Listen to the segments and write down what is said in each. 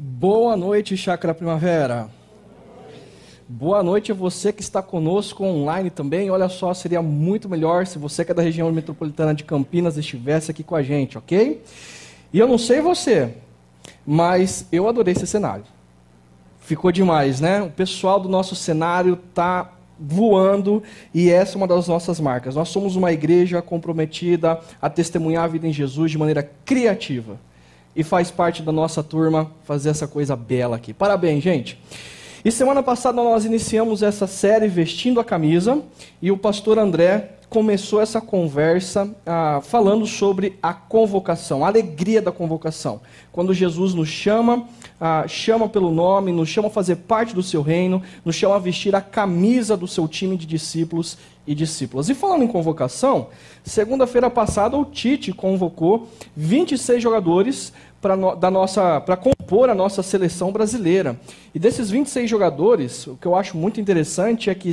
Boa noite, Chácara Primavera. Boa noite a você que está conosco online também. Olha só, seria muito melhor se você que é da região metropolitana de Campinas estivesse aqui com a gente, ok? E eu não sei você, mas eu adorei esse cenário. Ficou demais, né? O pessoal do nosso cenário está voando e essa é uma das nossas marcas. Nós somos uma igreja comprometida a testemunhar a vida em Jesus de maneira criativa. E faz parte da nossa turma fazer essa coisa bela aqui. Parabéns, gente. E semana passada nós iniciamos essa série Vestindo a Camisa e o pastor André começou essa conversa ah, falando sobre a convocação, a alegria da convocação. Quando Jesus nos chama, ah, chama pelo nome, nos chama a fazer parte do seu reino, nos chama a vestir a camisa do seu time de discípulos e discípulas. E falando em convocação, segunda-feira passada o Tite convocou 26 jogadores para no, da nossa para compor a nossa seleção brasileira. E desses 26 jogadores, o que eu acho muito interessante é que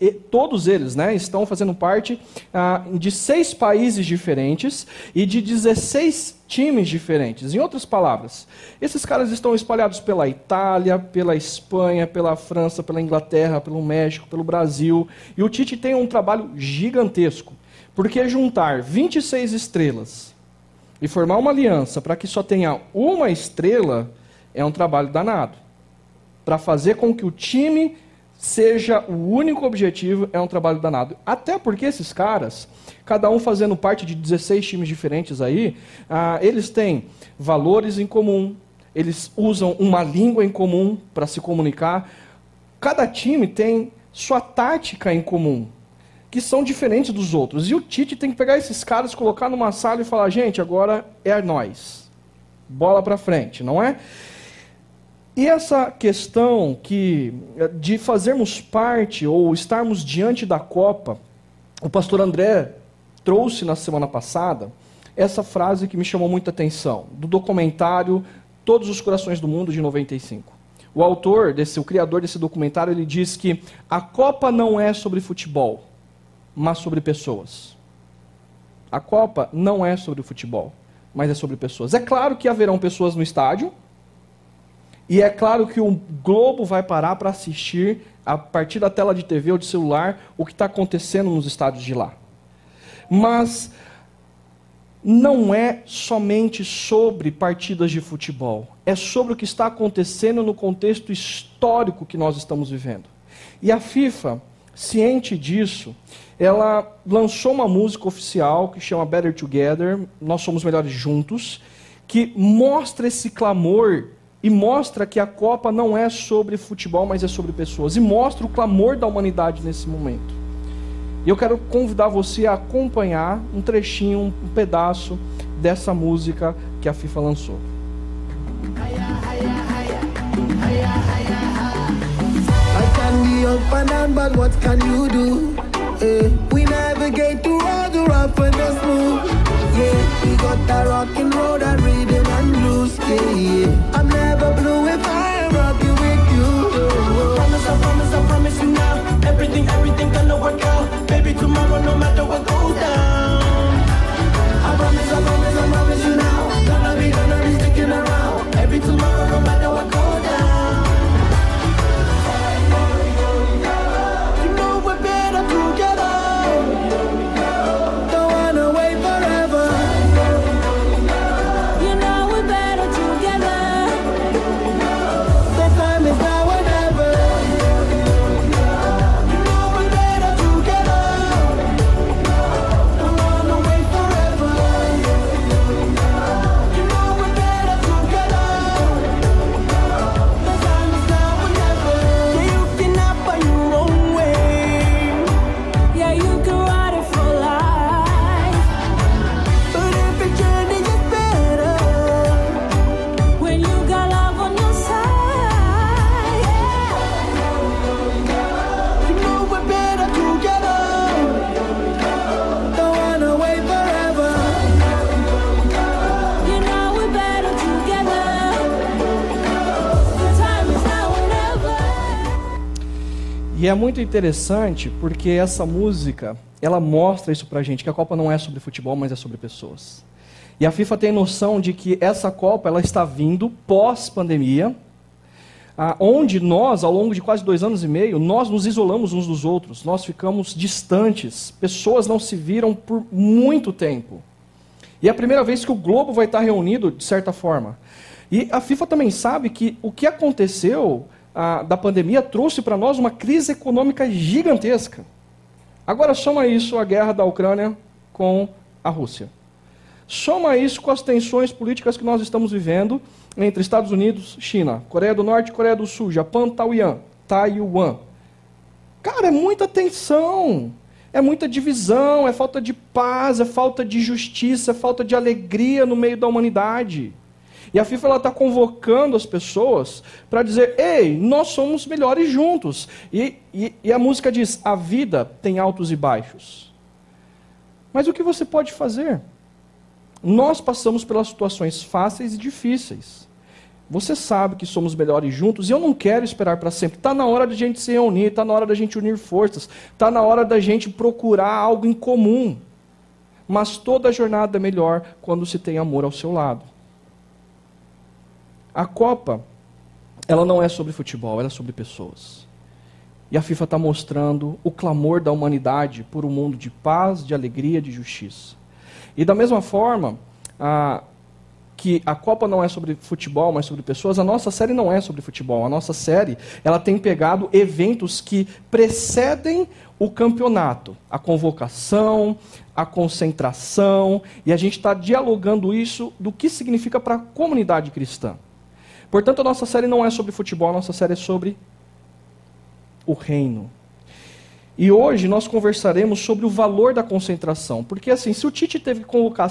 e, todos eles, né, estão fazendo parte ah, de seis países diferentes e de 16 times diferentes. Em outras palavras, esses caras estão espalhados pela Itália, pela Espanha, pela França, pela Inglaterra, pelo México, pelo Brasil. E o Tite tem um trabalho gigantesco, porque juntar 26 estrelas e formar uma aliança para que só tenha uma estrela é um trabalho danado. Para fazer com que o time seja o único objetivo é um trabalho danado. Até porque esses caras, cada um fazendo parte de 16 times diferentes aí, ah, eles têm valores em comum, eles usam uma língua em comum para se comunicar. Cada time tem sua tática em comum que são diferentes dos outros. E o Tite tem que pegar esses caras, colocar numa sala e falar: gente, agora é nós. Bola para frente, não é? E essa questão que de fazermos parte ou estarmos diante da Copa, o pastor André trouxe na semana passada essa frase que me chamou muita atenção, do documentário Todos os Corações do Mundo de 95. O autor desse, o criador desse documentário, ele diz que a Copa não é sobre futebol mas sobre pessoas. A Copa não é sobre futebol, mas é sobre pessoas. É claro que haverão pessoas no estádio, e é claro que o globo vai parar para assistir, a partir da tela de TV ou de celular, o que está acontecendo nos estádios de lá. Mas não é somente sobre partidas de futebol, é sobre o que está acontecendo no contexto histórico que nós estamos vivendo. E a FIFA, ciente disso, ela lançou uma música oficial que chama Better Together, Nós Somos Melhores Juntos, que mostra esse clamor e mostra que a Copa não é sobre futebol, mas é sobre pessoas, e mostra o clamor da humanidade nesse momento. E eu quero convidar você a acompanhar um trechinho, um pedaço dessa música que a FIFA lançou. Can and down, what can you do? Eh, we navigate through all the rough and the smooth. Yeah, we got that rockin' road and rhythm and blues. Yeah, yeah. I'm never blue if I am rocking with you. I promise, I promise, I promise you now. Everything, everything gonna work out. Baby, tomorrow, no matter what goes down. I promise, I promise, E é muito interessante porque essa música, ela mostra isso pra gente, que a Copa não é sobre futebol, mas é sobre pessoas. E a FIFA tem noção de que essa Copa ela está vindo pós-pandemia, onde nós, ao longo de quase dois anos e meio, nós nos isolamos uns dos outros, nós ficamos distantes, pessoas não se viram por muito tempo. E é a primeira vez que o globo vai estar reunido, de certa forma. E a FIFA também sabe que o que aconteceu da pandemia trouxe para nós uma crise econômica gigantesca. Agora soma isso a guerra da Ucrânia com a Rússia. Soma isso com as tensões políticas que nós estamos vivendo entre Estados Unidos, China, Coreia do Norte, Coreia do Sul, Japão, Taiwan, Taiwan. Cara, é muita tensão, é muita divisão, é falta de paz, é falta de justiça, é falta de alegria no meio da humanidade. E a FIFA está convocando as pessoas para dizer: ei, nós somos melhores juntos. E, e, e a música diz: a vida tem altos e baixos. Mas o que você pode fazer? Nós passamos pelas situações fáceis e difíceis. Você sabe que somos melhores juntos e eu não quero esperar para sempre. Está na hora da gente se reunir, está na hora da gente unir forças, está na hora da gente procurar algo em comum. Mas toda jornada é melhor quando se tem amor ao seu lado. A Copa, ela não é sobre futebol, ela é sobre pessoas. E a FIFA está mostrando o clamor da humanidade por um mundo de paz, de alegria, de justiça. E da mesma forma a, que a Copa não é sobre futebol, mas sobre pessoas, a nossa série não é sobre futebol. A nossa série ela tem pegado eventos que precedem o campeonato, a convocação, a concentração, e a gente está dialogando isso do que significa para a comunidade cristã. Portanto, a nossa série não é sobre futebol, a nossa série é sobre o reino. E hoje nós conversaremos sobre o valor da concentração. Porque assim, se o Tite teve que convocar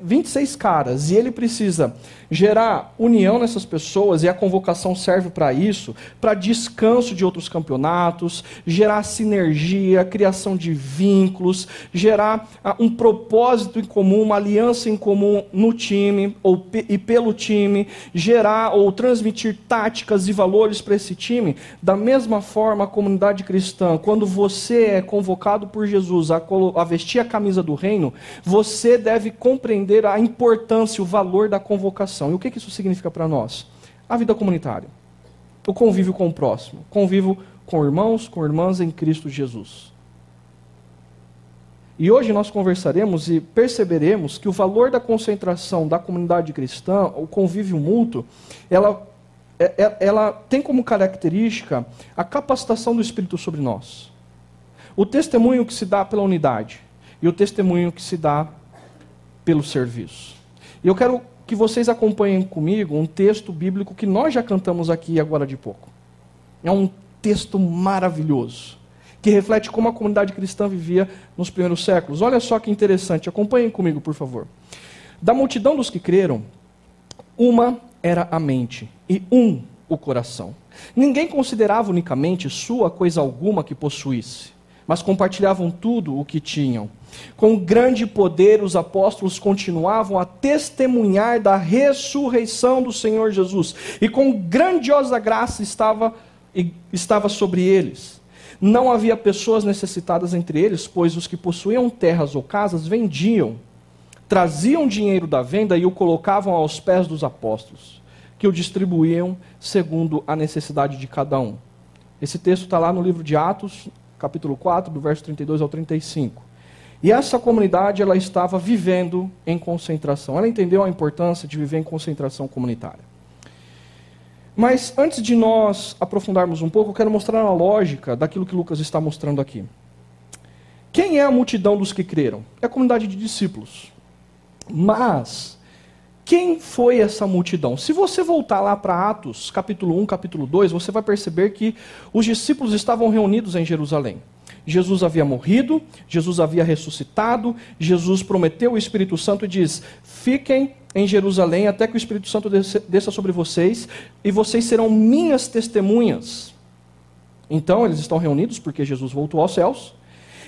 26 caras e ele precisa gerar união nessas pessoas, e a convocação serve para isso, para descanso de outros campeonatos, gerar sinergia, criação de vínculos, gerar uh, um propósito em comum, uma aliança em comum no time ou e pelo time, gerar ou transmitir táticas e valores para esse time. Da mesma forma, a comunidade cristã, quando você você é convocado por Jesus a, a vestir a camisa do reino, você deve compreender a importância, o valor da convocação. E o que isso significa para nós? A vida comunitária, o convívio com o próximo, convívio com irmãos, com irmãs em Cristo Jesus. E hoje nós conversaremos e perceberemos que o valor da concentração da comunidade cristã, o convívio mútuo, ela, é, é, ela tem como característica a capacitação do Espírito sobre nós. O testemunho que se dá pela unidade e o testemunho que se dá pelo serviço. E eu quero que vocês acompanhem comigo um texto bíblico que nós já cantamos aqui agora de pouco. É um texto maravilhoso, que reflete como a comunidade cristã vivia nos primeiros séculos. Olha só que interessante, acompanhem comigo, por favor. Da multidão dos que creram, uma era a mente e um o coração. Ninguém considerava unicamente sua coisa alguma que possuísse mas compartilhavam tudo o que tinham. Com grande poder, os apóstolos continuavam a testemunhar da ressurreição do Senhor Jesus, e com grandiosa graça estava, estava sobre eles. Não havia pessoas necessitadas entre eles, pois os que possuíam terras ou casas vendiam, traziam dinheiro da venda e o colocavam aos pés dos apóstolos, que o distribuíam segundo a necessidade de cada um. Esse texto está lá no livro de Atos, capítulo 4, do verso 32 ao 35. E essa comunidade ela estava vivendo em concentração. Ela entendeu a importância de viver em concentração comunitária. Mas antes de nós aprofundarmos um pouco, eu quero mostrar a lógica daquilo que Lucas está mostrando aqui. Quem é a multidão dos que creram? É a comunidade de discípulos. Mas quem foi essa multidão? Se você voltar lá para Atos, capítulo 1, capítulo 2, você vai perceber que os discípulos estavam reunidos em Jerusalém. Jesus havia morrido, Jesus havia ressuscitado, Jesus prometeu o Espírito Santo e diz: Fiquem em Jerusalém até que o Espírito Santo desça sobre vocês e vocês serão minhas testemunhas. Então, eles estão reunidos porque Jesus voltou aos céus.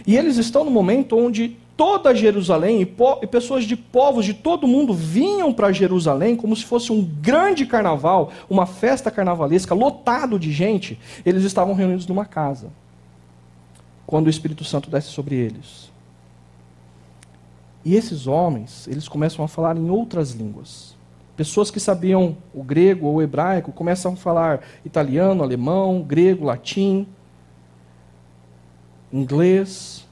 E eles estão no momento onde toda Jerusalém e, e pessoas de povos de todo mundo vinham para Jerusalém como se fosse um grande carnaval, uma festa carnavalesca, lotado de gente. Eles estavam reunidos numa casa. Quando o Espírito Santo desce sobre eles. E esses homens, eles começam a falar em outras línguas. Pessoas que sabiam o grego ou o hebraico começam a falar italiano, alemão, grego, latim, inglês.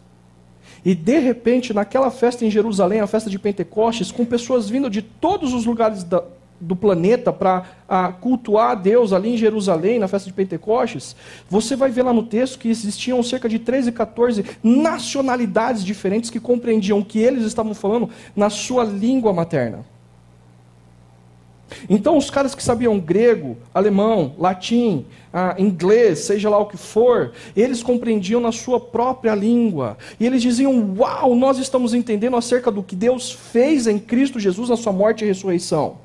E de repente, naquela festa em Jerusalém, a festa de Pentecostes, com pessoas vindo de todos os lugares da, do planeta para cultuar a Deus ali em Jerusalém, na festa de Pentecostes, você vai ver lá no texto que existiam cerca de 13, 14 nacionalidades diferentes que compreendiam o que eles estavam falando na sua língua materna. Então, os caras que sabiam grego, alemão, latim, ah, inglês, seja lá o que for, eles compreendiam na sua própria língua. E eles diziam: Uau, nós estamos entendendo acerca do que Deus fez em Cristo Jesus na sua morte e ressurreição.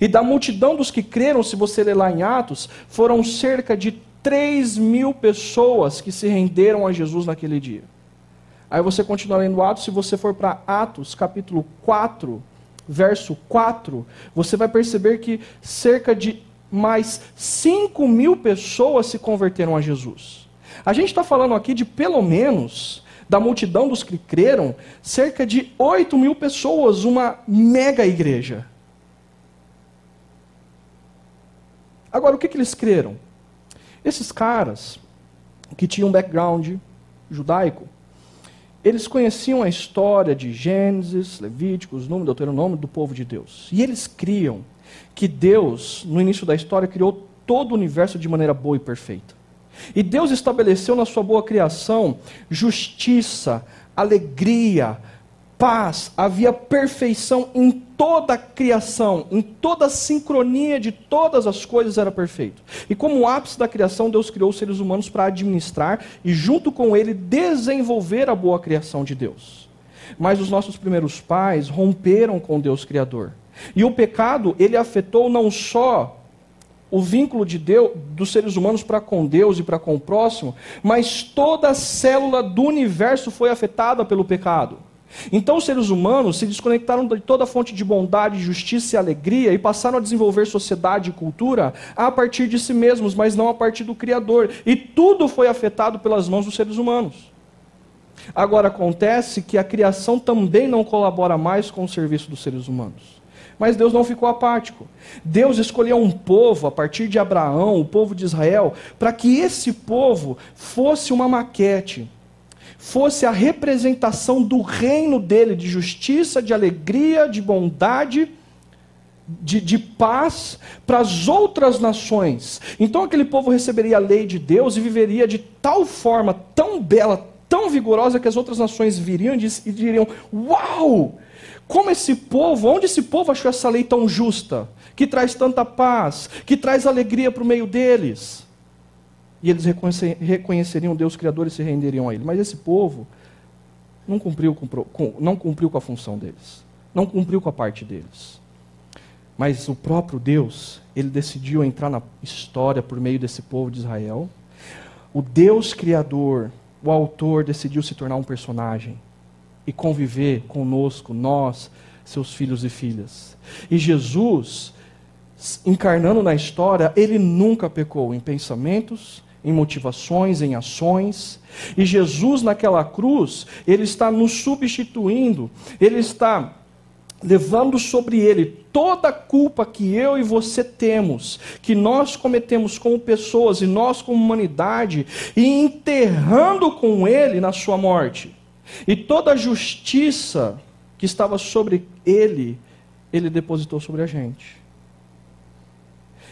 E da multidão dos que creram, se você ler lá em Atos, foram cerca de 3 mil pessoas que se renderam a Jesus naquele dia. Aí você continua lendo Atos, se você for para Atos, capítulo 4, verso 4, você vai perceber que cerca de mais 5 mil pessoas se converteram a Jesus. A gente está falando aqui de pelo menos, da multidão dos que creram, cerca de 8 mil pessoas, uma mega igreja. Agora, o que, que eles creram? Esses caras, que tinham um background judaico, eles conheciam a história de Gênesis, Levíticos, Número, Deuteronômio do povo de Deus. E eles criam que Deus, no início da história, criou todo o universo de maneira boa e perfeita. E Deus estabeleceu na sua boa criação justiça, alegria, paz, havia perfeição em toda a criação, em toda a sincronia de todas as coisas era perfeito. E como ápice da criação, Deus criou os seres humanos para administrar e, junto com ele, desenvolver a boa criação de Deus. Mas os nossos primeiros pais romperam com Deus Criador. E o pecado, ele afetou não só o vínculo de Deus, dos seres humanos para com Deus e para com o próximo, mas toda a célula do universo foi afetada pelo pecado. Então os seres humanos se desconectaram de toda fonte de bondade, justiça e alegria e passaram a desenvolver sociedade e cultura a partir de si mesmos, mas não a partir do Criador. E tudo foi afetado pelas mãos dos seres humanos. Agora acontece que a criação também não colabora mais com o serviço dos seres humanos. Mas Deus não ficou apático. Deus escolheu um povo, a partir de Abraão, o povo de Israel, para que esse povo fosse uma maquete fosse a representação do reino dele, de justiça, de alegria, de bondade, de, de paz para as outras nações. Então aquele povo receberia a lei de Deus e viveria de tal forma, tão bela, tão vigorosa, que as outras nações viriam e diriam: Uau! Como esse povo, onde esse povo achou essa lei tão justa, que traz tanta paz, que traz alegria para o meio deles? E eles reconheceriam Deus Criador e se renderiam a Ele. Mas esse povo não cumpriu com, não cumpriu com a função deles. Não cumpriu com a parte deles. Mas o próprio Deus, ele decidiu entrar na história por meio desse povo de Israel. O Deus Criador, o autor, decidiu se tornar um personagem e conviver conosco, nós, seus filhos e filhas. E Jesus, encarnando na história, ele nunca pecou em pensamentos, em motivações, em ações. E Jesus naquela cruz, ele está nos substituindo, ele está levando sobre ele toda a culpa que eu e você temos, que nós cometemos como pessoas e nós como humanidade, e enterrando com ele na sua morte. E toda a justiça que estava sobre ele, ele depositou sobre a gente.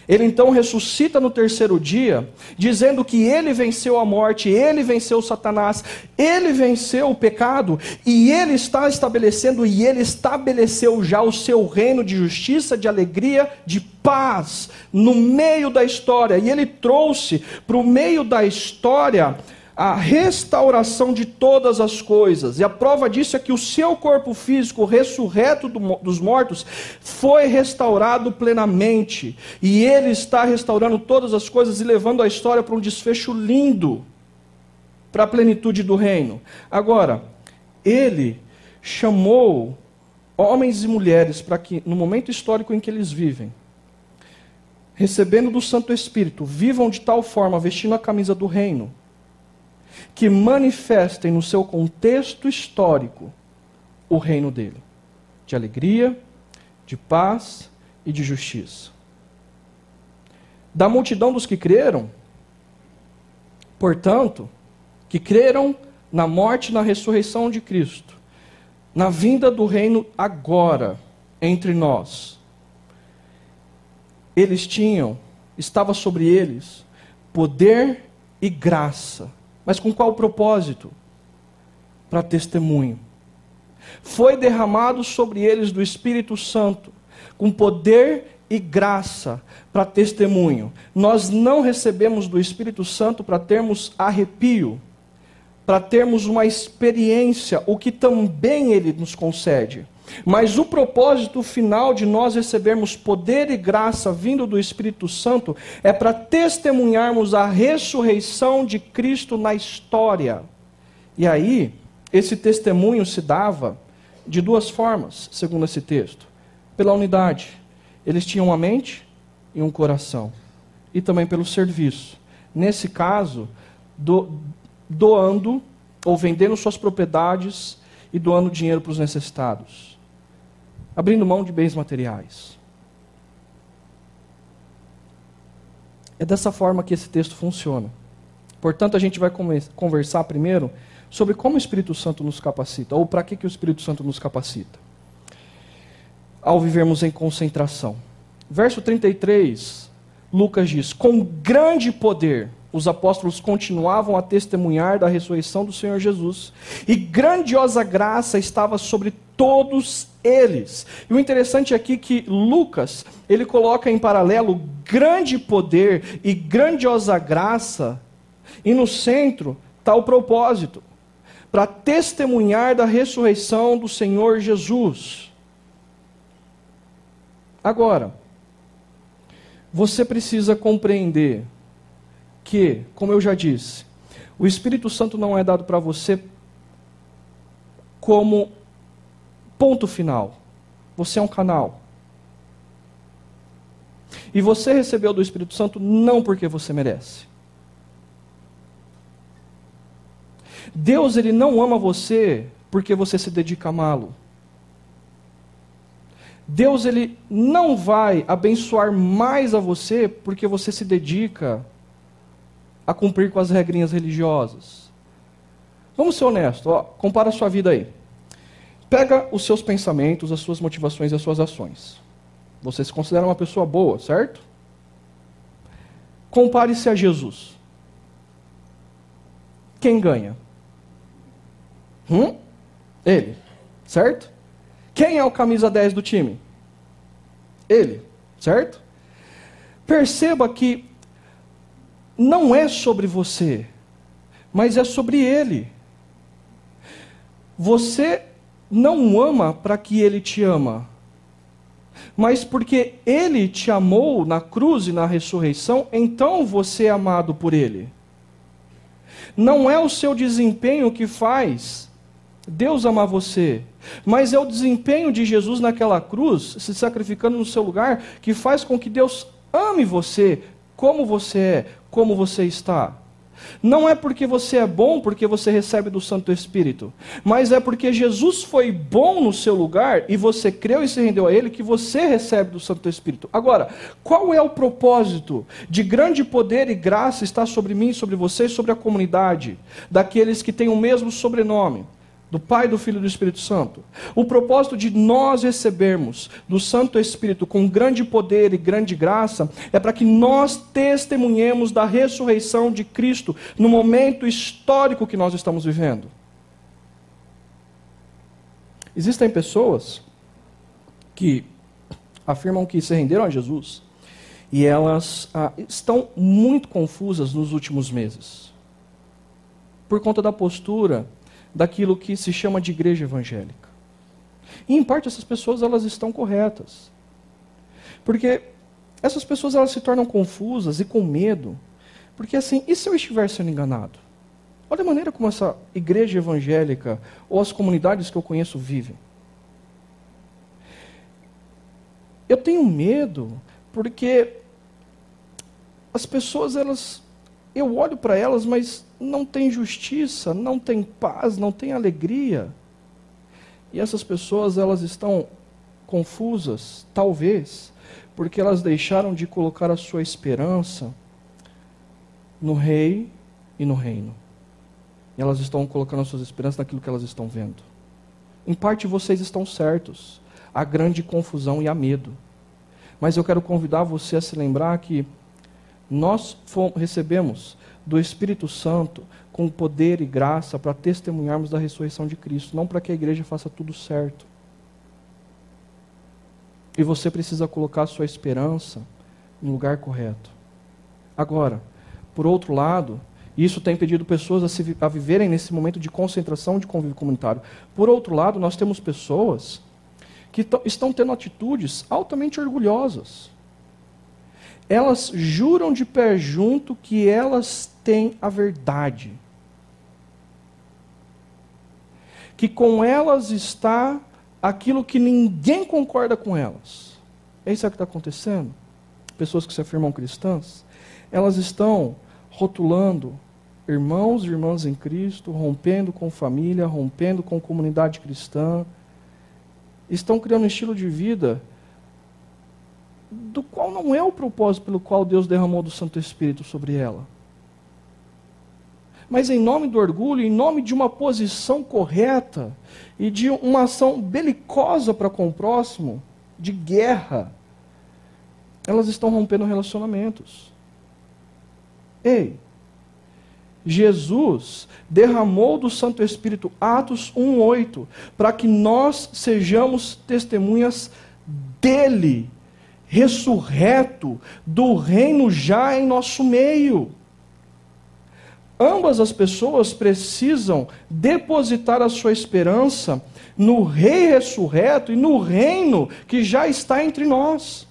Ele então ressuscita no terceiro dia, dizendo que ele venceu a morte, ele venceu Satanás, ele venceu o pecado, e ele está estabelecendo, e ele estabeleceu já o seu reino de justiça, de alegria, de paz, no meio da história. E ele trouxe para o meio da história a restauração de todas as coisas. E a prova disso é que o seu corpo físico, ressurreto do, dos mortos, foi restaurado plenamente. E ele está restaurando todas as coisas e levando a história para um desfecho lindo para a plenitude do reino. Agora, ele chamou homens e mulheres para que, no momento histórico em que eles vivem, recebendo do Santo Espírito, vivam de tal forma, vestindo a camisa do reino, que manifestem no seu contexto histórico o reino dele, de alegria, de paz e de justiça. Da multidão dos que creram, portanto, que creram na morte e na ressurreição de Cristo, na vinda do reino agora entre nós. Eles tinham, estava sobre eles, poder e graça. Mas com qual propósito? Para testemunho. Foi derramado sobre eles do Espírito Santo, com poder e graça para testemunho. Nós não recebemos do Espírito Santo para termos arrepio, para termos uma experiência, o que também ele nos concede. Mas o propósito final de nós recebermos poder e graça vindo do Espírito Santo é para testemunharmos a ressurreição de Cristo na história. E aí, esse testemunho se dava de duas formas, segundo esse texto: pela unidade. Eles tinham uma mente e um coração, e também pelo serviço. Nesse caso, do, doando ou vendendo suas propriedades e doando dinheiro para os necessitados, abrindo mão de bens materiais. É dessa forma que esse texto funciona. Portanto, a gente vai conversar primeiro sobre como o Espírito Santo nos capacita, ou para que, que o Espírito Santo nos capacita. Ao vivermos em concentração. Verso 33, Lucas diz: Com grande poder os apóstolos continuavam a testemunhar da ressurreição do Senhor Jesus, e grandiosa graça estava sobre todos eles. E o interessante aqui é que Lucas, ele coloca em paralelo grande poder e grandiosa graça, e no centro está o propósito, para testemunhar da ressurreição do Senhor Jesus. Agora, você precisa compreender que, como eu já disse, o Espírito Santo não é dado para você como ponto final. Você é um canal. E você recebeu do Espírito Santo não porque você merece. Deus ele não ama você porque você se dedica a amá-lo. Deus ele não vai abençoar mais a você porque você se dedica a cumprir com as regrinhas religiosas. Vamos ser honestos, ó, compara a sua vida aí. Pega os seus pensamentos, as suas motivações e as suas ações. Você se considera uma pessoa boa, certo? Compare-se a Jesus. Quem ganha? Hum? Ele, certo? Quem é o camisa 10 do time? Ele, certo? Perceba que não é sobre você, mas é sobre ele. Você não ama para que ele te ama, mas porque ele te amou na cruz e na ressurreição, então você é amado por ele. Não é o seu desempenho que faz Deus amar você, mas é o desempenho de Jesus naquela cruz, se sacrificando no seu lugar, que faz com que Deus ame você como você é, como você está. Não é porque você é bom, porque você recebe do Santo Espírito, mas é porque Jesus foi bom no seu lugar e você creu e se rendeu a Ele que você recebe do Santo Espírito. Agora, qual é o propósito de grande poder e graça estar sobre mim, sobre você e sobre a comunidade daqueles que têm o mesmo sobrenome? Do Pai, do Filho e do Espírito Santo. O propósito de nós recebermos do Santo Espírito com grande poder e grande graça é para que nós testemunhemos da ressurreição de Cristo no momento histórico que nós estamos vivendo. Existem pessoas que afirmam que se renderam a Jesus e elas ah, estão muito confusas nos últimos meses por conta da postura daquilo que se chama de igreja evangélica. E em parte essas pessoas elas estão corretas. Porque essas pessoas elas se tornam confusas e com medo. Porque assim, e se eu estiver sendo enganado? Olha a maneira como essa igreja evangélica ou as comunidades que eu conheço vivem. Eu tenho medo porque as pessoas elas eu olho para elas, mas não tem justiça, não tem paz, não tem alegria. E essas pessoas, elas estão confusas, talvez, porque elas deixaram de colocar a sua esperança no rei e no reino. E elas estão colocando as suas esperanças naquilo que elas estão vendo. Em parte vocês estão certos. Há grande confusão e há medo. Mas eu quero convidar você a se lembrar que nós recebemos do Espírito Santo com poder e graça para testemunharmos da ressurreição de Cristo, não para que a igreja faça tudo certo. E você precisa colocar sua esperança no lugar correto. Agora, por outro lado, isso tem impedido pessoas a, se, a viverem nesse momento de concentração de convívio comunitário. Por outro lado, nós temos pessoas que estão tendo atitudes altamente orgulhosas. Elas juram de pé junto que elas têm a verdade. Que com elas está aquilo que ninguém concorda com elas. É isso que está acontecendo? Pessoas que se afirmam cristãs, elas estão rotulando irmãos e irmãs em Cristo, rompendo com família, rompendo com comunidade cristã, estão criando um estilo de vida do qual não é o propósito pelo qual Deus derramou do Santo Espírito sobre ela. Mas em nome do orgulho, em nome de uma posição correta e de uma ação belicosa para com o próximo, de guerra, elas estão rompendo relacionamentos. Ei, Jesus derramou do Santo Espírito, Atos 1:8, para que nós sejamos testemunhas dele, ressurreto, do reino já em nosso meio. Ambas as pessoas precisam depositar a sua esperança no Rei ressurreto e no reino que já está entre nós.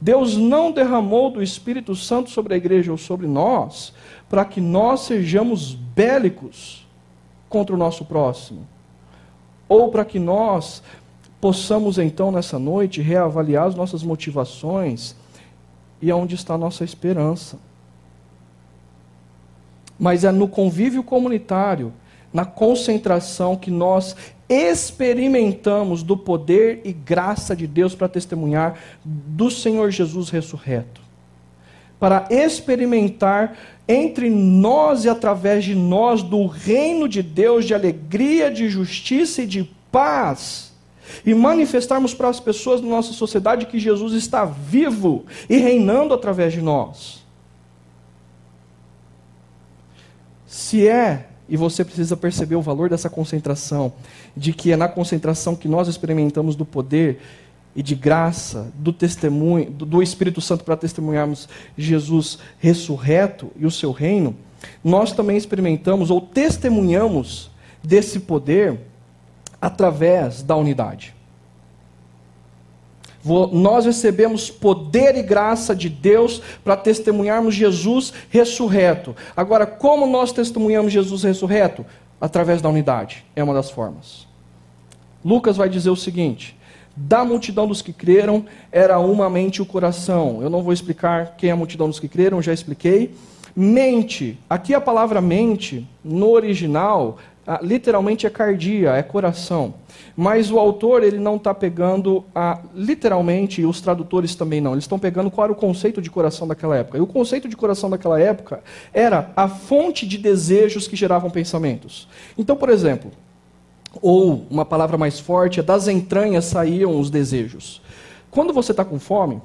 Deus não derramou do Espírito Santo sobre a igreja ou sobre nós para que nós sejamos bélicos contra o nosso próximo, ou para que nós possamos então nessa noite reavaliar as nossas motivações e aonde está a nossa esperança. Mas é no convívio comunitário, na concentração que nós experimentamos do poder e graça de Deus para testemunhar do Senhor Jesus ressurreto. Para experimentar entre nós e através de nós do reino de Deus de alegria, de justiça e de paz. E manifestarmos para as pessoas da nossa sociedade que Jesus está vivo e reinando através de nós. Se é e você precisa perceber o valor dessa concentração, de que é na concentração que nós experimentamos do poder e de graça, do testemunho, do Espírito Santo para testemunharmos Jesus ressurreto e o seu reino, nós também experimentamos ou testemunhamos desse poder através da unidade. Nós recebemos poder e graça de Deus para testemunharmos Jesus ressurreto. Agora, como nós testemunhamos Jesus ressurreto? Através da unidade. É uma das formas. Lucas vai dizer o seguinte: da multidão dos que creram era uma mente o coração. Eu não vou explicar quem é a multidão dos que creram, já expliquei. Mente, aqui a palavra mente, no original, literalmente é cardia, é coração. Mas o autor ele não está pegando a, literalmente, e os tradutores também não. Eles estão pegando qual era o conceito de coração daquela época. E o conceito de coração daquela época era a fonte de desejos que geravam pensamentos. Então, por exemplo, ou uma palavra mais forte, é das entranhas saíam os desejos. Quando você está com fome,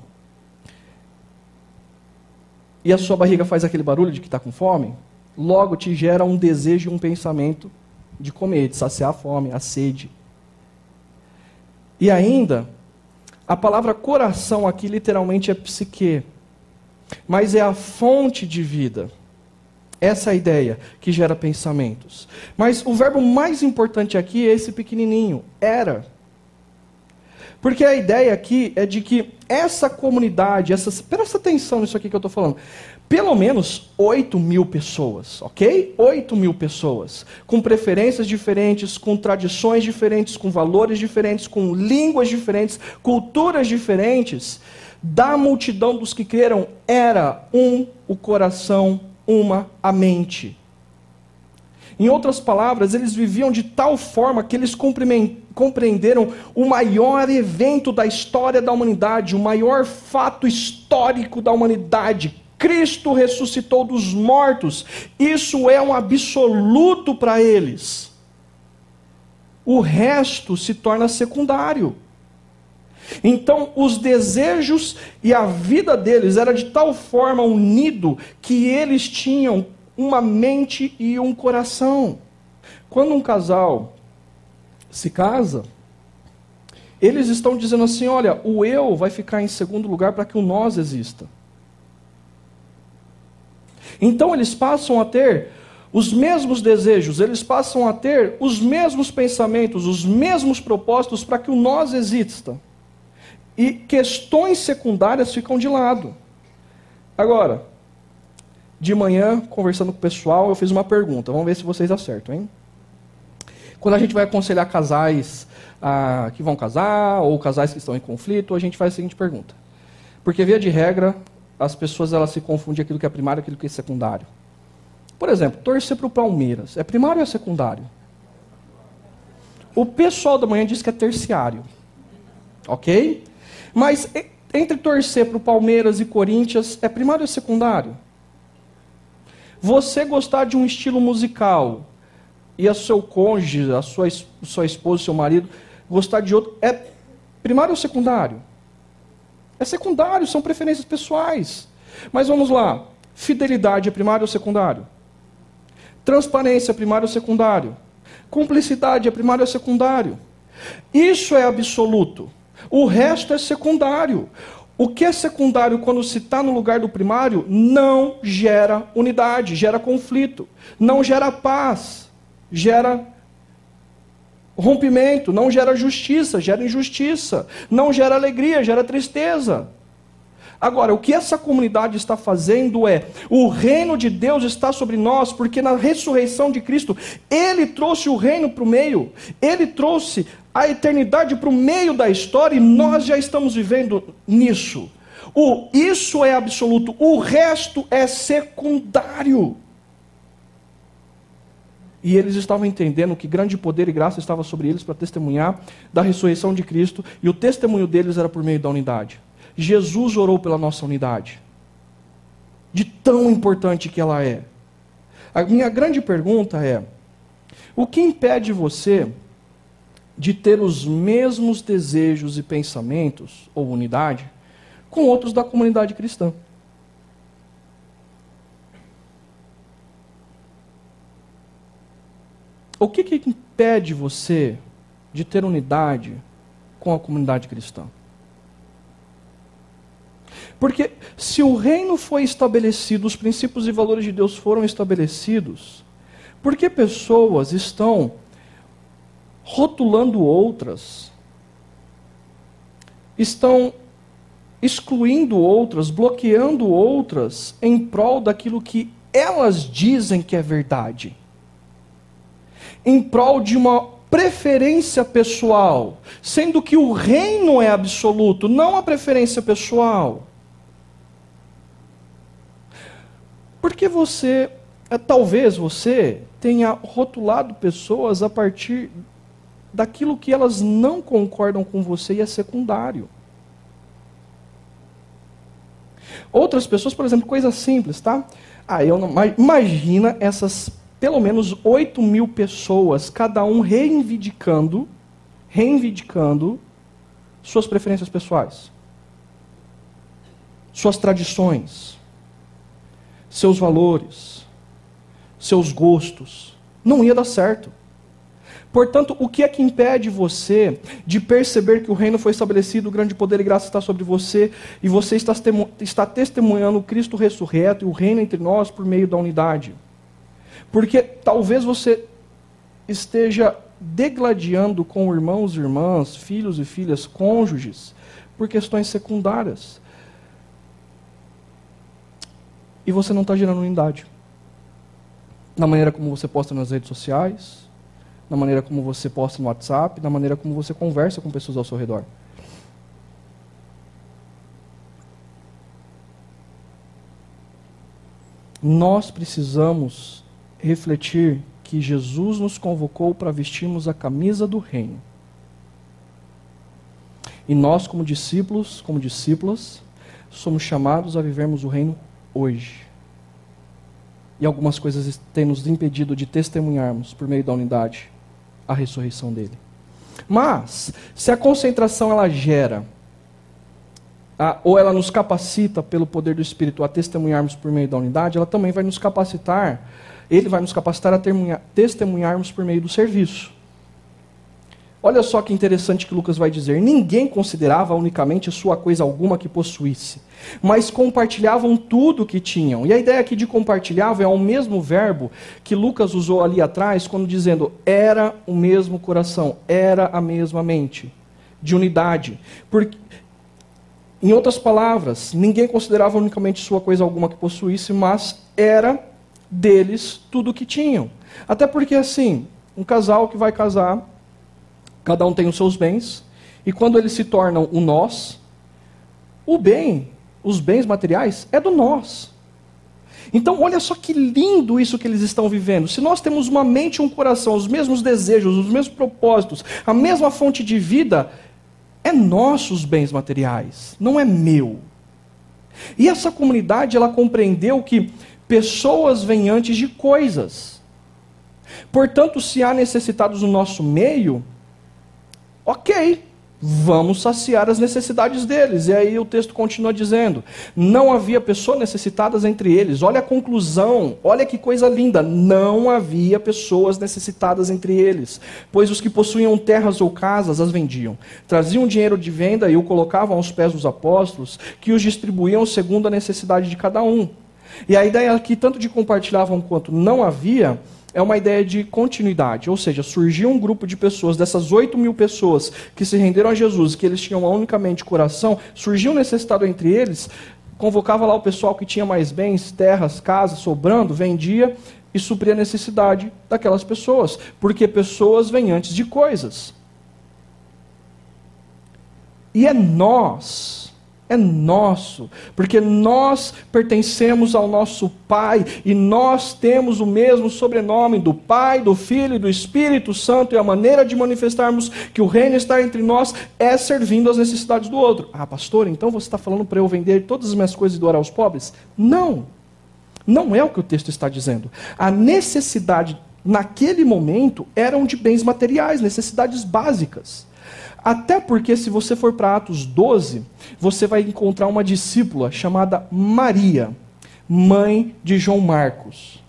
e a sua barriga faz aquele barulho de que está com fome, logo te gera um desejo e um pensamento de comer, de saciar a fome, a sede. E ainda, a palavra coração aqui literalmente é psique, mas é a fonte de vida. Essa é a ideia que gera pensamentos. Mas o verbo mais importante aqui é esse pequenininho, era. Porque a ideia aqui é de que essa comunidade, essas, presta atenção nisso aqui que eu estou falando pelo menos 8 mil pessoas, ok? 8 mil pessoas, com preferências diferentes, com tradições diferentes, com valores diferentes, com línguas diferentes, culturas diferentes, da multidão dos que creram, era um o coração, uma a mente. Em outras palavras, eles viviam de tal forma que eles compreenderam o maior evento da história da humanidade, o maior fato histórico da humanidade. Cristo ressuscitou dos mortos. Isso é um absoluto para eles. O resto se torna secundário. Então, os desejos e a vida deles era de tal forma unido que eles tinham uma mente e um coração. Quando um casal se casa, eles estão dizendo assim: olha, o eu vai ficar em segundo lugar para que o nós exista. Então eles passam a ter os mesmos desejos, eles passam a ter os mesmos pensamentos, os mesmos propósitos para que o nós exista. E questões secundárias ficam de lado. Agora, de manhã, conversando com o pessoal, eu fiz uma pergunta. Vamos ver se vocês acertam, hein? Quando a gente vai aconselhar casais ah, que vão casar, ou casais que estão em conflito, a gente faz a seguinte pergunta. Porque, via de regra, as pessoas elas se confundem aquilo que é primário aquilo que é secundário. Por exemplo, torcer para o Palmeiras. É primário ou é secundário? O pessoal da manhã diz que é terciário. Ok? Mas entre torcer para o Palmeiras e Corinthians, é primário ou secundário? Você gostar de um estilo musical e a seu cônjuge, a sua, sua esposa, seu marido, gostar de outro, é primário ou secundário? É secundário, são preferências pessoais. Mas vamos lá. Fidelidade é primário ou secundário? Transparência é primário ou secundário? Cumplicidade é primário ou secundário? Isso é absoluto. O resto é secundário. O que é secundário quando se está no lugar do primário não gera unidade, gera conflito, não gera paz, gera rompimento, não gera justiça, gera injustiça, não gera alegria, gera tristeza. Agora, o que essa comunidade está fazendo é: o reino de Deus está sobre nós, porque na ressurreição de Cristo, Ele trouxe o reino para o meio, Ele trouxe a eternidade para o meio da história e nós já estamos vivendo nisso. O isso é absoluto, o resto é secundário. E eles estavam entendendo que grande poder e graça estava sobre eles para testemunhar da ressurreição de Cristo, e o testemunho deles era por meio da unidade. Jesus orou pela nossa unidade, de tão importante que ela é. A minha grande pergunta é: o que impede você de ter os mesmos desejos e pensamentos, ou unidade, com outros da comunidade cristã. O que, que impede você de ter unidade com a comunidade cristã? Porque se o reino foi estabelecido, os princípios e valores de Deus foram estabelecidos, por que pessoas estão rotulando outras, estão excluindo outras, bloqueando outras em prol daquilo que elas dizem que é verdade. Em prol de uma preferência pessoal, sendo que o reino é absoluto, não a preferência pessoal. Porque você, é, talvez você tenha rotulado pessoas a partir daquilo que elas não concordam com você e é secundário. Outras pessoas, por exemplo, coisa simples, tá? Ah, eu não, imagina essas pelo menos 8 mil pessoas, cada um reivindicando, reivindicando suas preferências pessoais, suas tradições, seus valores, seus gostos. Não ia dar certo. Portanto, o que é que impede você de perceber que o reino foi estabelecido, o grande poder e graça está sobre você, e você está, testemunhando Cristo ressurreto e o reino entre nós por meio da unidade? Porque talvez você esteja degladiando com irmãos e irmãs, filhos e filhas, cônjuges, por questões secundárias. E você não está gerando unidade. Na maneira como você posta nas redes sociais, na maneira como você posta no WhatsApp, na maneira como você conversa com pessoas ao seu redor. Nós precisamos refletir que Jesus nos convocou para vestirmos a camisa do reino. E nós, como discípulos, como discípulas, somos chamados a vivermos o reino hoje. E algumas coisas têm nos impedido de testemunharmos, por meio da unidade, a ressurreição dele. Mas, se a concentração ela gera, a, ou ela nos capacita pelo poder do Espírito a testemunharmos por meio da unidade, ela também vai nos capacitar, ele vai nos capacitar a testemunharmos por meio do serviço. Olha só que interessante que Lucas vai dizer: ninguém considerava unicamente sua coisa alguma que possuísse, mas compartilhavam tudo que tinham. E a ideia aqui de compartilhavam é o mesmo verbo que Lucas usou ali atrás, quando dizendo era o mesmo coração, era a mesma mente, de unidade. Porque, em outras palavras, ninguém considerava unicamente sua coisa alguma que possuísse, mas era deles tudo que tinham. Até porque, assim, um casal que vai casar Cada um tem os seus bens. E quando eles se tornam o nós, o bem, os bens materiais, é do nós. Então, olha só que lindo isso que eles estão vivendo. Se nós temos uma mente e um coração, os mesmos desejos, os mesmos propósitos, a mesma fonte de vida, é nossos bens materiais, não é meu. E essa comunidade, ela compreendeu que pessoas vêm antes de coisas. Portanto, se há necessitados no nosso meio, Ok, vamos saciar as necessidades deles. E aí o texto continua dizendo: não havia pessoas necessitadas entre eles. Olha a conclusão, olha que coisa linda. Não havia pessoas necessitadas entre eles, pois os que possuíam terras ou casas as vendiam, traziam dinheiro de venda e o colocavam aos pés dos apóstolos, que os distribuíam segundo a necessidade de cada um. E a ideia aqui, tanto de compartilhavam quanto não havia, é uma ideia de continuidade, ou seja, surgiu um grupo de pessoas, dessas 8 mil pessoas que se renderam a Jesus, que eles tinham unicamente coração, surgiu um necessitado entre eles, convocava lá o pessoal que tinha mais bens, terras, casas, sobrando, vendia e supria a necessidade daquelas pessoas, porque pessoas vêm antes de coisas. E é nós é nosso, porque nós pertencemos ao nosso Pai e nós temos o mesmo sobrenome do Pai, do Filho e do Espírito Santo, e a maneira de manifestarmos que o reino está entre nós é servindo às necessidades do outro. Ah, pastor, então você está falando para eu vender todas as minhas coisas e doar aos pobres? Não, não é o que o texto está dizendo. A necessidade naquele momento eram de bens materiais, necessidades básicas. Até porque, se você for para Atos 12, você vai encontrar uma discípula chamada Maria, mãe de João Marcos.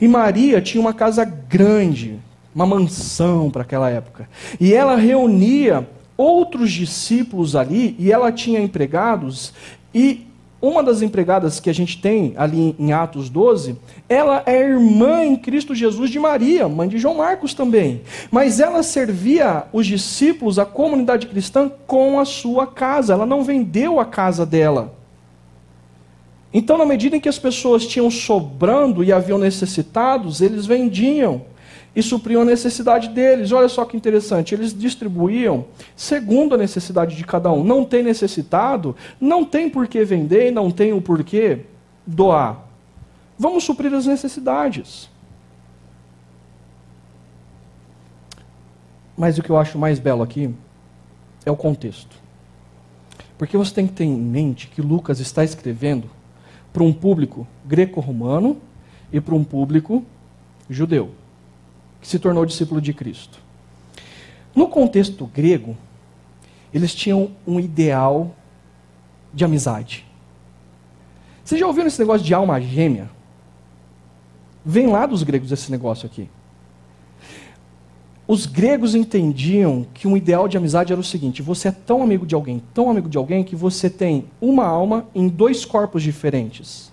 E Maria tinha uma casa grande, uma mansão para aquela época. E ela reunia outros discípulos ali, e ela tinha empregados, e uma das empregadas que a gente tem ali em Atos 12, ela é irmã em Cristo Jesus de Maria, mãe de João Marcos também. Mas ela servia os discípulos, a comunidade cristã, com a sua casa. Ela não vendeu a casa dela. Então, na medida em que as pessoas tinham sobrando e haviam necessitados, eles vendiam e supriam a necessidade deles. Olha só que interessante, eles distribuíam segundo a necessidade de cada um. Não tem necessitado, não tem por que vender, não tem o porquê doar. Vamos suprir as necessidades. Mas o que eu acho mais belo aqui é o contexto. Porque você tem que ter em mente que Lucas está escrevendo para um público greco-romano e para um público judeu que se tornou discípulo de Cristo. No contexto grego, eles tinham um ideal de amizade. Você já ouviu esse negócio de alma gêmea? Vem lá dos gregos esse negócio aqui. Os gregos entendiam que um ideal de amizade era o seguinte: você é tão amigo de alguém, tão amigo de alguém, que você tem uma alma em dois corpos diferentes.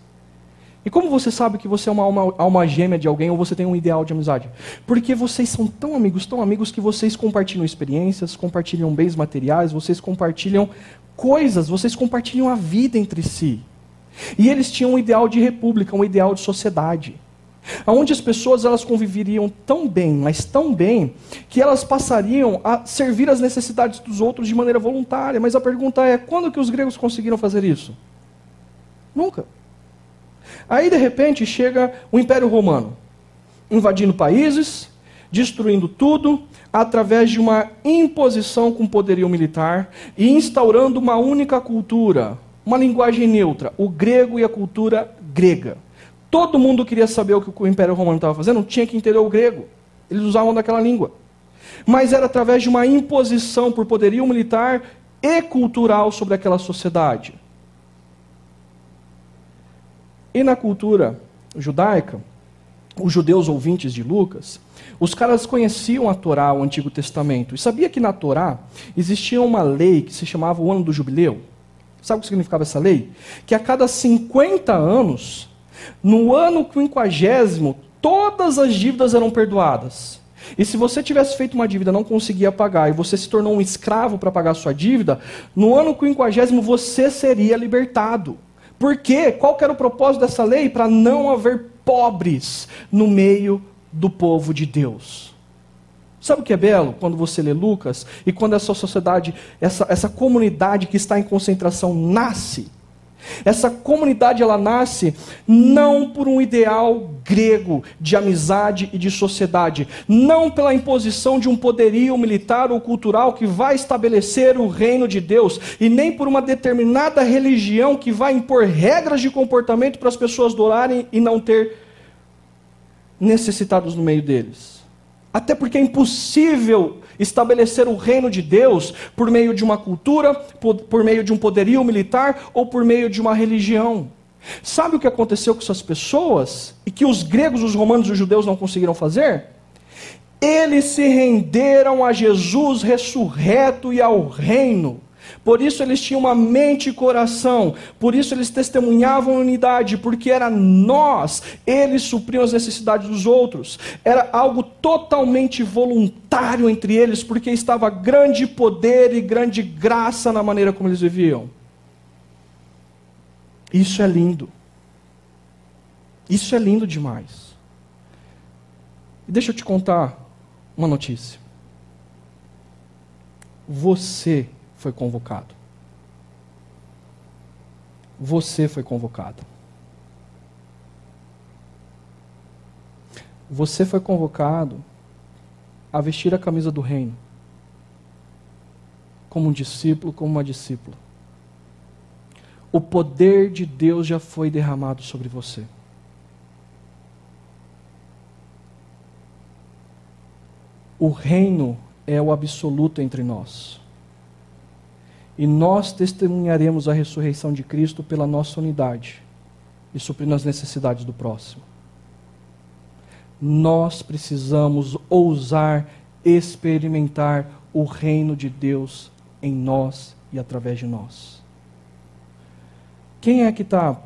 E como você sabe que você é uma alma, alma, gêmea de alguém ou você tem um ideal de amizade? Porque vocês são tão amigos, tão amigos que vocês compartilham experiências, compartilham bens materiais, vocês compartilham coisas, vocês compartilham a vida entre si. E eles tinham um ideal de república, um ideal de sociedade. Onde as pessoas elas conviveriam tão bem, mas tão bem, que elas passariam a servir as necessidades dos outros de maneira voluntária. Mas a pergunta é: quando que os gregos conseguiram fazer isso? Nunca. Aí, de repente, chega o Império Romano. invadindo países, destruindo tudo, através de uma imposição com poderio militar e instaurando uma única cultura, uma linguagem neutra, o grego e a cultura grega. Todo mundo queria saber o que o Império Romano estava fazendo, tinha que entender o grego. Eles usavam daquela língua. Mas era através de uma imposição por poderio militar e cultural sobre aquela sociedade. E na cultura judaica, os judeus ouvintes de Lucas, os caras conheciam a Torá, o Antigo Testamento, e sabia que na Torá existia uma lei que se chamava o ano do jubileu. Sabe o que significava essa lei? Que a cada 50 anos, no ano quinquagésimo, todas as dívidas eram perdoadas. E se você tivesse feito uma dívida não conseguia pagar, e você se tornou um escravo para pagar sua dívida, no ano quinquagésimo você seria libertado. Por quê? Qual era o propósito dessa lei? Para não haver pobres no meio do povo de Deus. Sabe o que é belo quando você lê Lucas e quando essa sociedade, essa, essa comunidade que está em concentração nasce? Essa comunidade ela nasce não por um ideal grego de amizade e de sociedade, não pela imposição de um poderio militar ou cultural que vai estabelecer o reino de Deus, e nem por uma determinada religião que vai impor regras de comportamento para as pessoas adorarem e não ter necessitados no meio deles. Até porque é impossível estabelecer o reino de Deus por meio de uma cultura, por, por meio de um poderio militar ou por meio de uma religião. Sabe o que aconteceu com essas pessoas e que os gregos, os romanos e os judeus não conseguiram fazer? Eles se renderam a Jesus ressurreto e ao reino. Por isso eles tinham uma mente e coração, por isso eles testemunhavam unidade, porque era nós, eles supriam as necessidades dos outros. Era algo totalmente voluntário entre eles, porque estava grande poder e grande graça na maneira como eles viviam. Isso é lindo. Isso é lindo demais. E deixa eu te contar uma notícia. Você foi convocado. Você foi convocado. Você foi convocado a vestir a camisa do reino. Como um discípulo, como uma discípula. O poder de Deus já foi derramado sobre você. O reino é o absoluto entre nós. E nós testemunharemos a ressurreição de Cristo pela nossa unidade e suprindo as necessidades do próximo. Nós precisamos ousar experimentar o reino de Deus em nós e através de nós. Quem é que está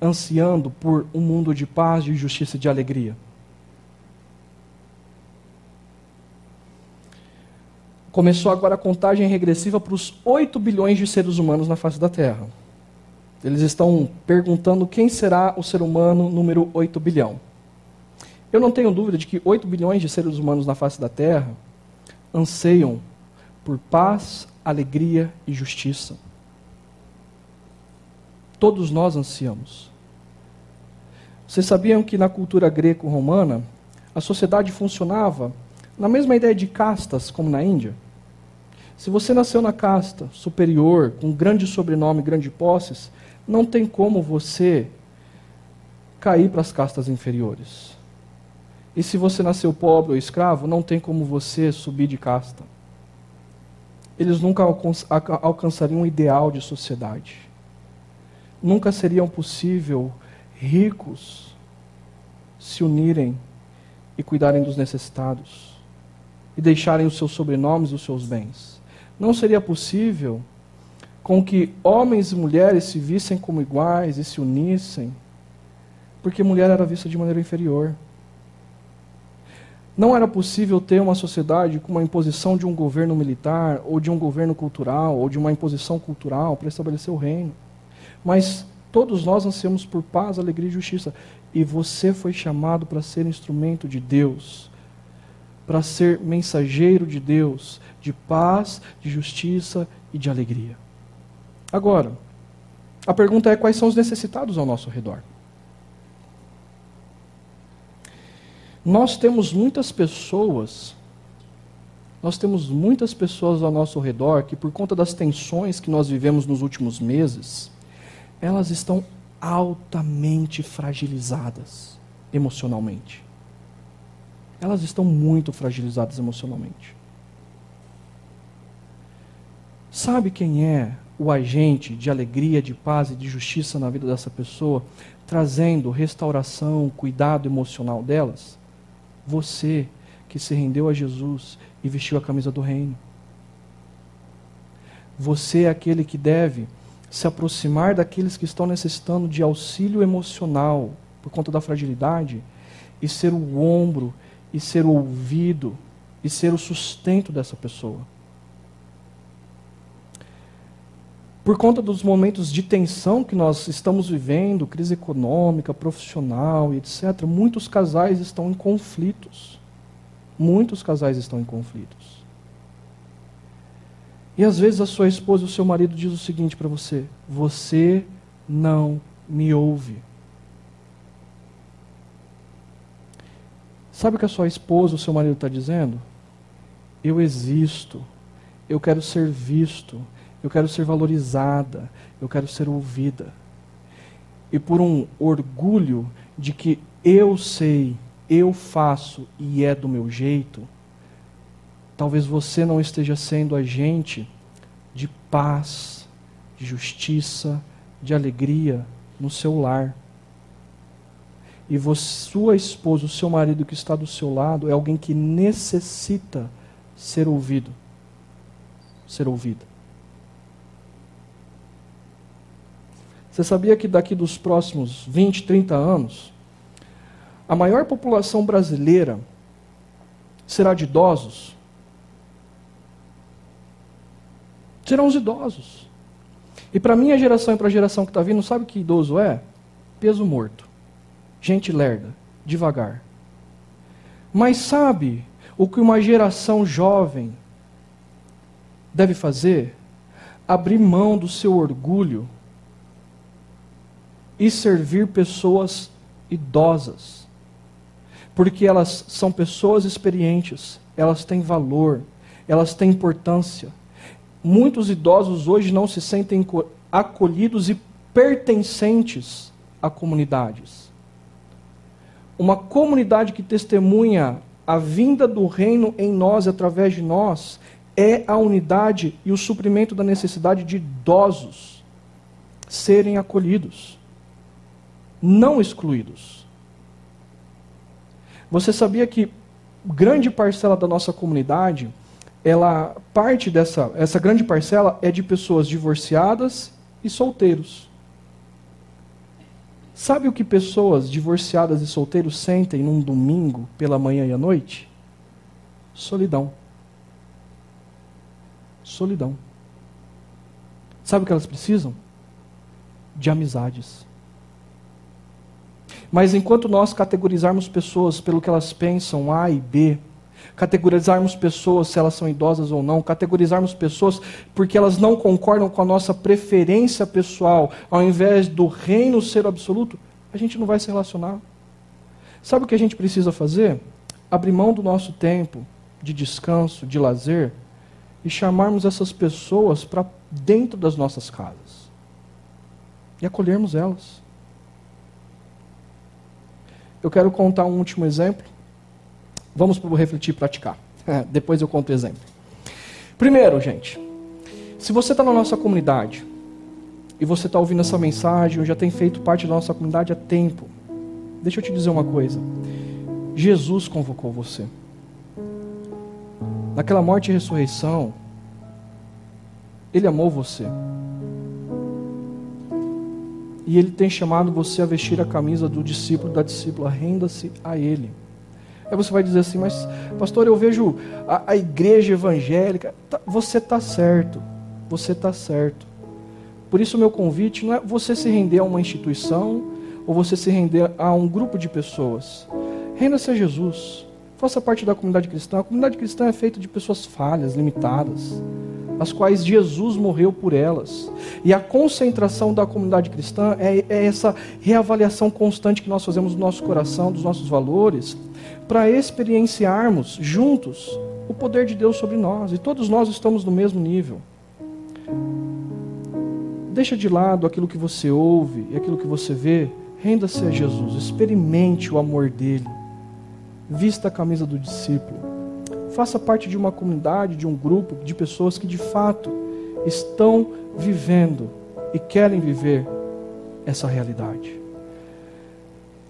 ansiando por um mundo de paz, de justiça e de alegria? Começou agora a contagem regressiva para os 8 bilhões de seres humanos na face da Terra. Eles estão perguntando quem será o ser humano número 8 bilhão. Eu não tenho dúvida de que 8 bilhões de seres humanos na face da Terra anseiam por paz, alegria e justiça. Todos nós ansiamos. Vocês sabiam que na cultura greco-romana a sociedade funcionava na mesma ideia de castas como na Índia? Se você nasceu na casta superior, com grande sobrenome, grande posses, não tem como você cair para as castas inferiores. E se você nasceu pobre ou escravo, não tem como você subir de casta. Eles nunca alcançariam um ideal de sociedade. Nunca seriam possível ricos se unirem e cuidarem dos necessitados e deixarem os seus sobrenomes e os seus bens não seria possível com que homens e mulheres se vissem como iguais e se unissem, porque mulher era vista de maneira inferior. Não era possível ter uma sociedade com uma imposição de um governo militar, ou de um governo cultural, ou de uma imposição cultural para estabelecer o reino. Mas todos nós ansiamos por paz, alegria e justiça. E você foi chamado para ser instrumento de Deus para ser mensageiro de Deus, de paz, de justiça e de alegria. Agora, a pergunta é: quais são os necessitados ao nosso redor? Nós temos muitas pessoas, nós temos muitas pessoas ao nosso redor que, por conta das tensões que nós vivemos nos últimos meses, elas estão altamente fragilizadas emocionalmente. Elas estão muito fragilizadas emocionalmente. Sabe quem é o agente de alegria, de paz e de justiça na vida dessa pessoa, trazendo restauração, cuidado emocional delas? Você que se rendeu a Jesus e vestiu a camisa do reino. Você é aquele que deve se aproximar daqueles que estão necessitando de auxílio emocional por conta da fragilidade e ser o ombro e ser o ouvido e ser o sustento dessa pessoa. Por conta dos momentos de tensão que nós estamos vivendo, crise econômica, profissional e etc., muitos casais estão em conflitos. Muitos casais estão em conflitos. E às vezes a sua esposa ou o seu marido diz o seguinte para você: Você não me ouve. Sabe o que a sua esposa ou seu marido está dizendo? Eu existo, eu quero ser visto, eu quero ser valorizada, eu quero ser ouvida. E por um orgulho de que eu sei, eu faço e é do meu jeito, talvez você não esteja sendo agente de paz, de justiça, de alegria no seu lar. E você, sua esposa, o seu marido que está do seu lado, é alguém que necessita ser ouvido. Ser ouvida. Você sabia que daqui dos próximos 20, 30 anos, a maior população brasileira será de idosos? Serão os idosos. E para minha geração e para a geração que está vindo, sabe o que idoso é? Peso morto gente lerda, devagar. Mas sabe o que uma geração jovem deve fazer? Abrir mão do seu orgulho e servir pessoas idosas. Porque elas são pessoas experientes, elas têm valor, elas têm importância. Muitos idosos hoje não se sentem acolhidos e pertencentes a comunidades uma comunidade que testemunha a vinda do reino em nós, através de nós, é a unidade e o suprimento da necessidade de idosos serem acolhidos, não excluídos. Você sabia que grande parcela da nossa comunidade, ela parte dessa essa grande parcela é de pessoas divorciadas e solteiros. Sabe o que pessoas divorciadas e solteiros sentem num domingo pela manhã e à noite? Solidão. Solidão. Sabe o que elas precisam? De amizades. Mas enquanto nós categorizarmos pessoas pelo que elas pensam, A e B, categorizarmos pessoas se elas são idosas ou não, categorizarmos pessoas porque elas não concordam com a nossa preferência pessoal, ao invés do reino ser absoluto, a gente não vai se relacionar. Sabe o que a gente precisa fazer? Abrir mão do nosso tempo de descanso, de lazer e chamarmos essas pessoas para dentro das nossas casas e acolhermos elas. Eu quero contar um último exemplo Vamos refletir e praticar. Depois eu conto o exemplo. Primeiro, gente, se você está na nossa comunidade e você está ouvindo essa mensagem ou já tem feito parte da nossa comunidade há tempo, deixa eu te dizer uma coisa. Jesus convocou você. Naquela morte e ressurreição, Ele amou você. E Ele tem chamado você a vestir a camisa do discípulo da discípula. Renda-se a Ele. Aí você vai dizer assim, mas pastor, eu vejo a, a igreja evangélica. Tá, você está certo, você está certo. Por isso meu convite não é você se render a uma instituição ou você se render a um grupo de pessoas. Renda-se a Jesus. Faça parte da comunidade cristã. A comunidade cristã é feita de pessoas falhas, limitadas. as quais Jesus morreu por elas. E a concentração da comunidade cristã é, é essa reavaliação constante que nós fazemos do nosso coração, dos nossos valores, para experienciarmos juntos o poder de Deus sobre nós. E todos nós estamos no mesmo nível. Deixa de lado aquilo que você ouve e aquilo que você vê. Renda-se a Jesus, experimente o amor dele. Vista a camisa do discípulo. Faça parte de uma comunidade, de um grupo de pessoas que de fato estão vivendo e querem viver essa realidade.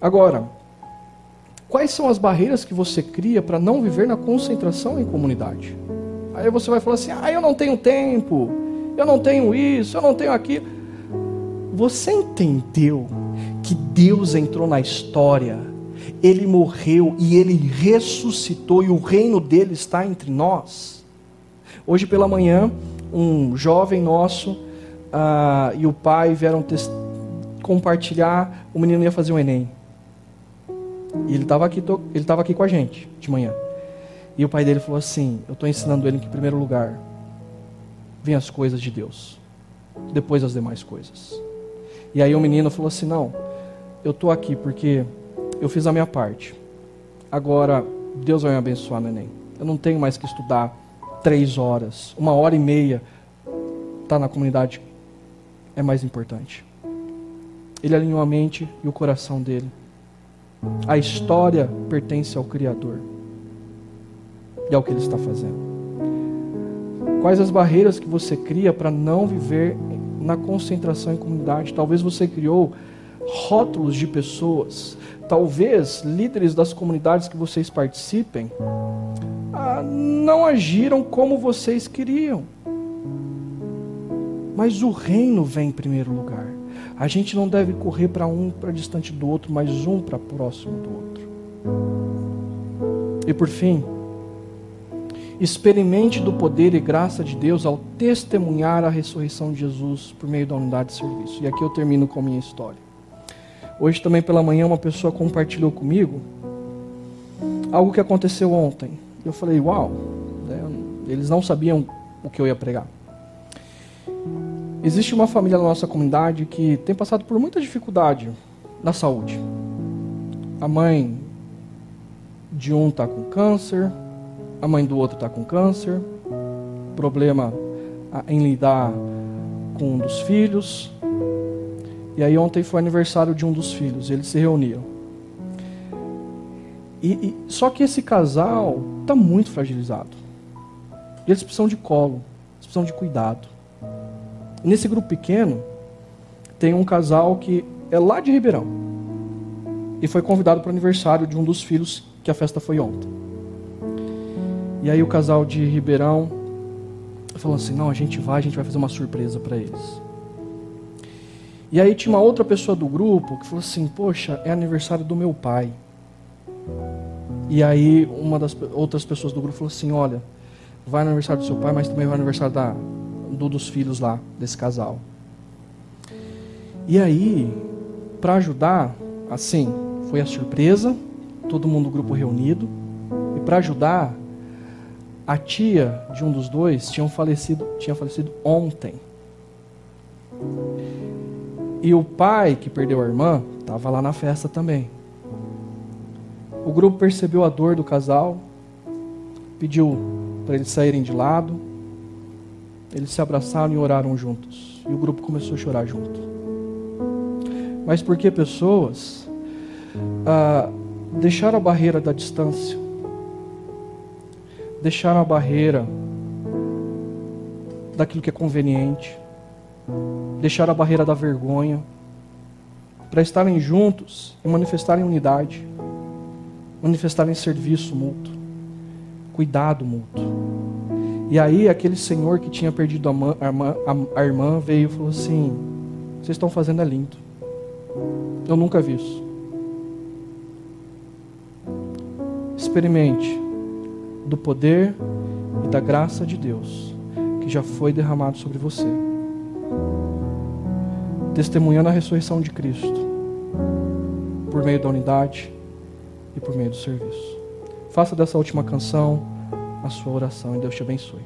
Agora, quais são as barreiras que você cria para não viver na concentração em comunidade? Aí você vai falar assim: ah, eu não tenho tempo, eu não tenho isso, eu não tenho aquilo. Você entendeu que Deus entrou na história ele morreu e ele ressuscitou e o reino dele está entre nós. Hoje pela manhã, um jovem nosso uh, e o pai vieram compartilhar. O menino ia fazer o um Enem. E ele estava aqui, ele estava aqui com a gente de manhã. E o pai dele falou assim: Eu estou ensinando ele que, em primeiro lugar, vem as coisas de Deus, depois as demais coisas. E aí o menino falou assim: Não, eu estou aqui porque eu fiz a minha parte. Agora, Deus vai me abençoar no Enem. Eu não tenho mais que estudar três horas, uma hora e meia. Tá na comunidade é mais importante. Ele alinhou a mente e o coração dele. A história pertence ao Criador e ao que ele está fazendo. Quais as barreiras que você cria para não viver na concentração em comunidade? Talvez você criou rótulos de pessoas talvez líderes das comunidades que vocês participem ah, não agiram como vocês queriam. Mas o reino vem em primeiro lugar. A gente não deve correr para um para distante do outro, mas um para próximo do outro. E por fim, experimente do poder e graça de Deus ao testemunhar a ressurreição de Jesus por meio da unidade de serviço. E aqui eu termino com a minha história. Hoje também pela manhã uma pessoa compartilhou comigo algo que aconteceu ontem. Eu falei, uau, né? eles não sabiam o que eu ia pregar. Existe uma família na nossa comunidade que tem passado por muita dificuldade na saúde. A mãe de um está com câncer, a mãe do outro está com câncer, problema em lidar com um dos filhos, e aí ontem foi aniversário de um dos filhos, eles se reuniram. E, e só que esse casal está muito fragilizado. Eles precisam de colo, eles precisam de cuidado. Nesse grupo pequeno tem um casal que é lá de Ribeirão e foi convidado para o aniversário de um dos filhos que a festa foi ontem. E aí o casal de Ribeirão falou assim: não, a gente vai, a gente vai fazer uma surpresa para eles. E aí tinha uma outra pessoa do grupo que falou assim: Poxa, é aniversário do meu pai. E aí uma das outras pessoas do grupo falou assim: Olha, vai no aniversário do seu pai, mas também vai no aniversário da, do, dos filhos lá, desse casal. E aí, para ajudar, assim, foi a surpresa, todo mundo do grupo reunido. E para ajudar, a tia de um dos dois tinha falecido, tinha falecido ontem. E o pai que perdeu a irmã estava lá na festa também. O grupo percebeu a dor do casal, pediu para eles saírem de lado. Eles se abraçaram e oraram juntos. E o grupo começou a chorar junto. Mas porque pessoas ah, deixaram a barreira da distância, deixaram a barreira daquilo que é conveniente, deixar a barreira da vergonha, para estarem juntos e manifestarem unidade, manifestarem serviço mútuo, cuidado mútuo. E aí aquele senhor que tinha perdido a, a, a, a irmã veio e falou assim: Vocês estão fazendo é lindo. Eu nunca vi isso. Experimente do poder e da graça de Deus que já foi derramado sobre você testemunhando a ressurreição de Cristo, por meio da unidade e por meio do serviço. Faça dessa última canção a sua oração e Deus te abençoe.